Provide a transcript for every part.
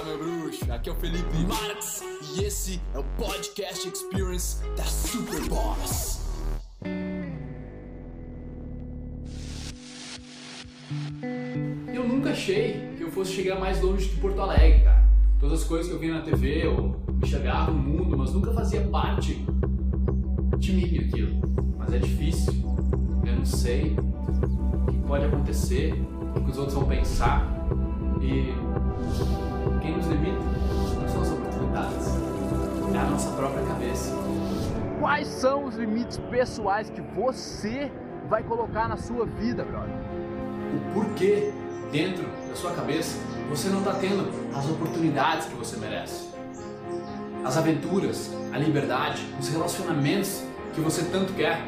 Fala meu bruxo, aqui é o Felipe Marx e esse é o Podcast Experience da Super Boss. Eu nunca achei que eu fosse chegar mais longe que Porto Alegre, cara. Todas as coisas que eu via na TV, eu enxergava no mundo, mas nunca fazia parte de mim aquilo. Mas é difícil, eu não sei o que pode acontecer, o que os outros vão pensar. E nossa própria cabeça. Quais são os limites pessoais que você vai colocar na sua vida, brother? O porquê dentro da sua cabeça você não está tendo as oportunidades que você merece. As aventuras, a liberdade, os relacionamentos que você tanto quer,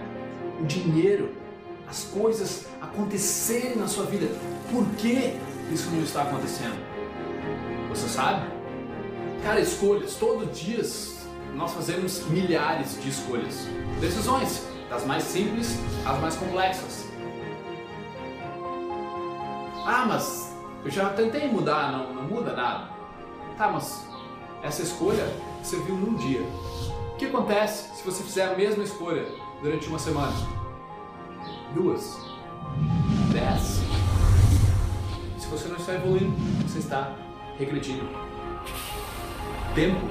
o dinheiro, as coisas acontecerem na sua vida. Por que isso não está acontecendo? Você sabe? Cara, escolhas. Todos os dias nós fazemos milhares de escolhas. Decisões, das mais simples às mais complexas. Ah, mas eu já tentei mudar, não, não muda nada. Tá, mas essa escolha você viu num dia. O que acontece se você fizer a mesma escolha durante uma semana? Duas. Dez. Se você não está evoluindo, você está regredindo. Tempo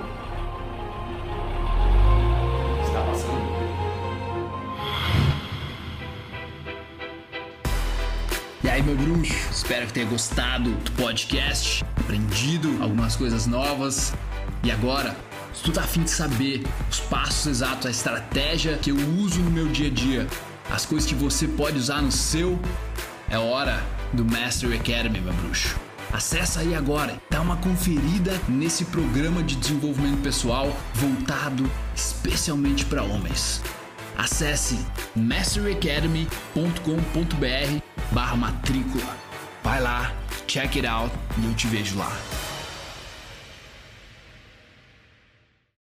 está passando. E aí, meu bruxo, espero que tenha gostado do podcast, aprendido algumas coisas novas. E agora, se tu tá afim de saber os passos exatos, a estratégia que eu uso no meu dia a dia, as coisas que você pode usar no seu, é hora do Mastery Academy, meu bruxo. Acesse aí agora, dá uma conferida nesse programa de desenvolvimento pessoal voltado especialmente para homens. Acesse masteryacademy.com.br barra matrícula. Vai lá, check it out e eu te vejo lá.